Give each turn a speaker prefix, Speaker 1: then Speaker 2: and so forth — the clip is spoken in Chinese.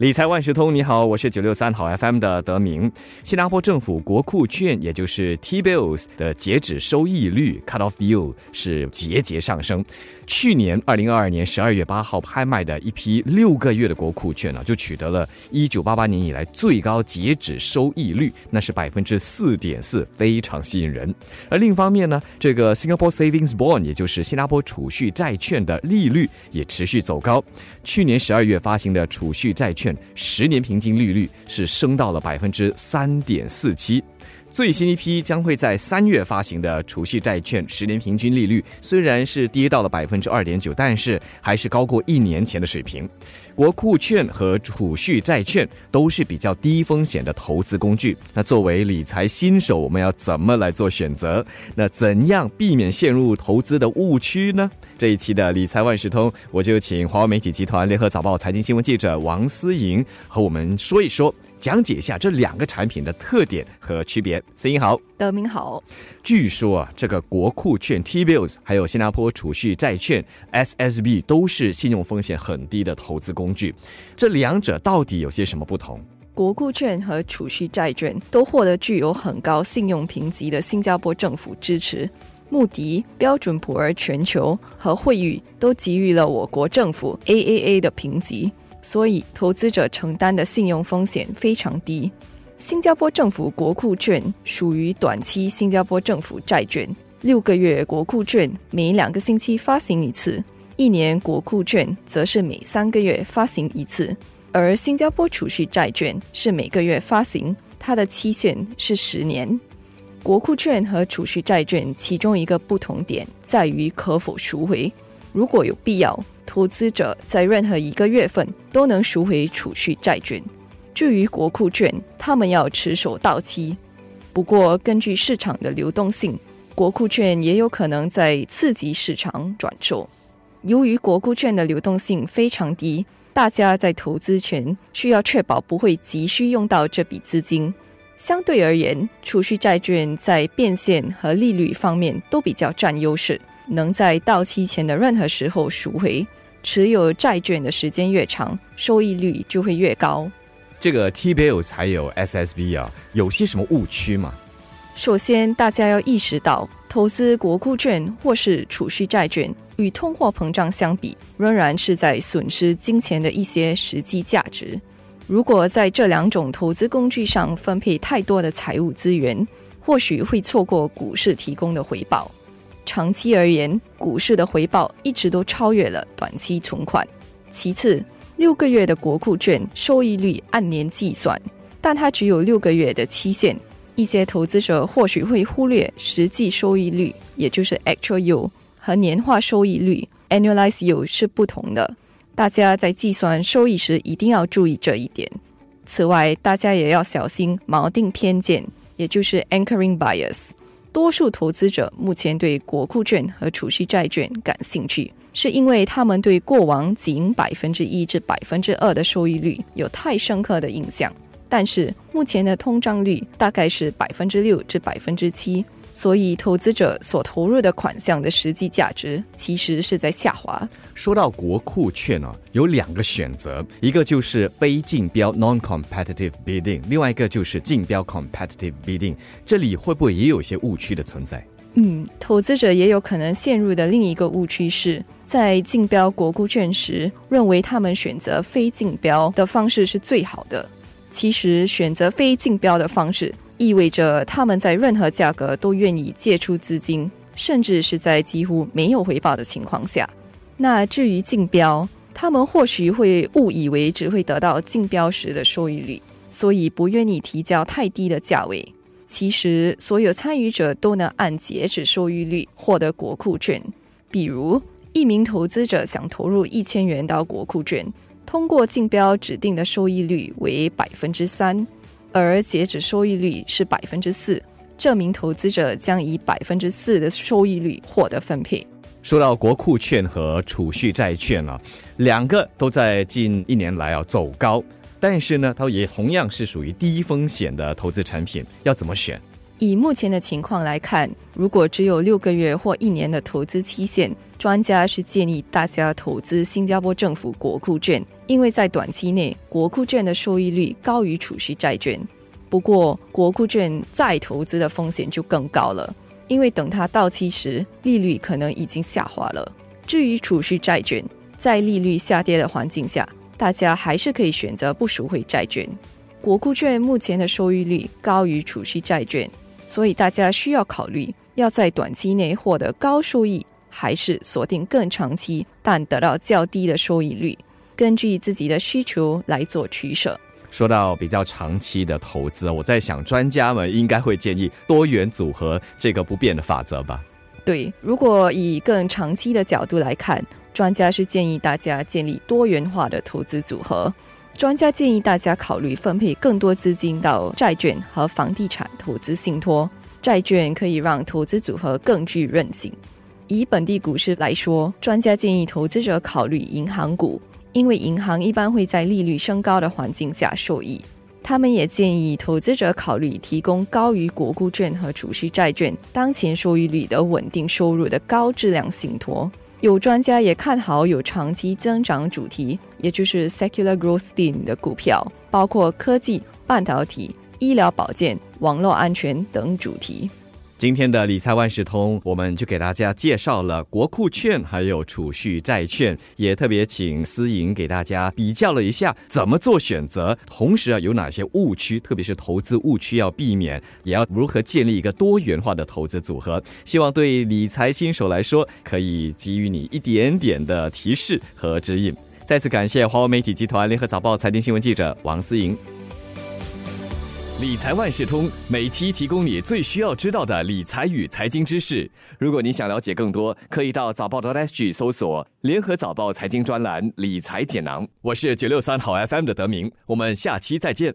Speaker 1: 理财万事通，你好，我是九六三好 FM 的德明。新加坡政府国库券，也就是 T-bills 的截止收益率 （cut-off yield） 是节节上升。去年二零二二年十二月八号拍卖的一批六个月的国库券呢，就取得了一九八八年以来最高截止收益率，那是百分之四点四，非常吸引人。而另一方面呢，这个 Singapore Savings Bond，也就是新加坡储蓄债券的利率也持续走高。去年十二月发行的储蓄债券。十年平均利率是升到了百分之三点四七，最新一批将会在三月发行的储蓄债券十年平均利率虽然是跌到了百分之二点九，但是还是高过一年前的水平。国库券和储蓄债券都是比较低风险的投资工具。那作为理财新手，我们要怎么来做选择？那怎样避免陷入投资的误区呢？这一期的理财万事通，我就请华为媒体集团联合早报财经新闻记者王思莹和我们说一说，讲解一下这两个产品的特点和区别。思莹好，
Speaker 2: 德明好。
Speaker 1: 据说啊，这个国库券 T-bills 还有新加坡储蓄债券 SSB 都是信用风险很低的投资。工具，这两者到底有些什么不同？
Speaker 2: 国库券和储蓄债券都获得具有很高信用评级的新加坡政府支持，穆迪、标准普尔全球和惠誉都给予了我国政府 AAA 的评级，所以投资者承担的信用风险非常低。新加坡政府国库券属于短期新加坡政府债券，六个月国库券每两个星期发行一次。一年国库券则是每三个月发行一次，而新加坡储蓄债券是每个月发行，它的期限是十年。国库券和储蓄债券其中一个不同点在于可否赎回，如果有必要，投资者在任何一个月份都能赎回储蓄债券。至于国库券，他们要持守到期。不过，根据市场的流动性，国库券也有可能在次级市场转售。由于国库券的流动性非常低，大家在投资前需要确保不会急需用到这笔资金。相对而言，储蓄债券在变现和利率方面都比较占优势，能在到期前的任何时候赎回。持有债券的时间越长，收益率就会越高。
Speaker 1: 这个 T-bills 还有 SSB 啊，有些什么误区吗？
Speaker 2: 首先，大家要意识到，投资国库券或是储蓄债券。与通货膨胀相比，仍然是在损失金钱的一些实际价值。如果在这两种投资工具上分配太多的财务资源，或许会错过股市提供的回报。长期而言，股市的回报一直都超越了短期存款。其次，六个月的国库券收益率按年计算，但它只有六个月的期限。一些投资者或许会忽略实际收益率，也就是 actual yield。和年化收益率 （annualized yield） 是不同的，大家在计算收益时一定要注意这一点。此外，大家也要小心锚定偏见，也就是 anchoring bias。多数投资者目前对国库券和储蓄债券感兴趣，是因为他们对过往仅百分之一至百分之二的收益率有太深刻的印象。但是，目前的通胀率大概是百分之六至百分之七。所以，投资者所投入的款项的实际价值其实是在下滑。
Speaker 1: 说到国库券呢，有两个选择，一个就是非竞标 （non-competitive bidding），另外一个就是竞标 （competitive bidding）。这里会不会也有些误区的存在？
Speaker 2: 嗯，投资者也有可能陷入的另一个误区是在竞标国库券时，认为他们选择非竞标的方式是最好的。其实，选择非竞标的方式。意味着他们在任何价格都愿意借出资金，甚至是在几乎没有回报的情况下。那至于竞标，他们或许会误以为只会得到竞标时的收益率，所以不愿意提交太低的价位。其实，所有参与者都能按截止收益率获得国库券。比如，一名投资者想投入一千元到国库券，通过竞标指定的收益率为百分之三。而截止收益率是百分之四，这名投资者将以百分之四的收益率获得分配。
Speaker 1: 说到国库券和储蓄债券啊，两个都在近一年来啊走高，但是呢，它也同样是属于低风险的投资产品，要怎么选？
Speaker 2: 以目前的情况来看，如果只有六个月或一年的投资期限，专家是建议大家投资新加坡政府国库券，因为在短期内国库券的收益率高于储蓄债券。不过，国库券再投资的风险就更高了，因为等它到期时，利率可能已经下滑了。至于储蓄债券，在利率下跌的环境下，大家还是可以选择不赎回债券。国库券目前的收益率高于储蓄债券。所以大家需要考虑，要在短期内获得高收益，还是锁定更长期但得到较低的收益率，根据自己的需求来做取舍。
Speaker 1: 说到比较长期的投资，我在想，专家们应该会建议多元组合这个不变的法则吧？
Speaker 2: 对，如果以更长期的角度来看，专家是建议大家建立多元化的投资组合。专家建议大家考虑分配更多资金到债券和房地产投资信托。债券可以让投资组合更具韧性。以本地股市来说，专家建议投资者考虑银行股，因为银行一般会在利率升高的环境下受益。他们也建议投资者考虑提供高于国库券和储蓄债券当前收益率的稳定收入的高质量信托。有专家也看好有长期增长主题，也就是 secular growth theme 的股票，包括科技、半导体、医疗保健、网络安全等主题。
Speaker 1: 今天的理财万事通，我们就给大家介绍了国库券，还有储蓄债券，也特别请思颖给大家比较了一下怎么做选择，同时啊有哪些误区，特别是投资误区要避免，也要如何建立一个多元化的投资组合。希望对理财新手来说，可以给予你一点点的提示和指引。再次感谢华为媒体集团联合早报财经新闻记者王思莹。理财万事通每期提供你最需要知道的理财与财经知识。如果你想了解更多，可以到早报的 SG 搜索“联合早报财经专栏理财解囊”。我是九六三好 FM 的德明，我们下期再见。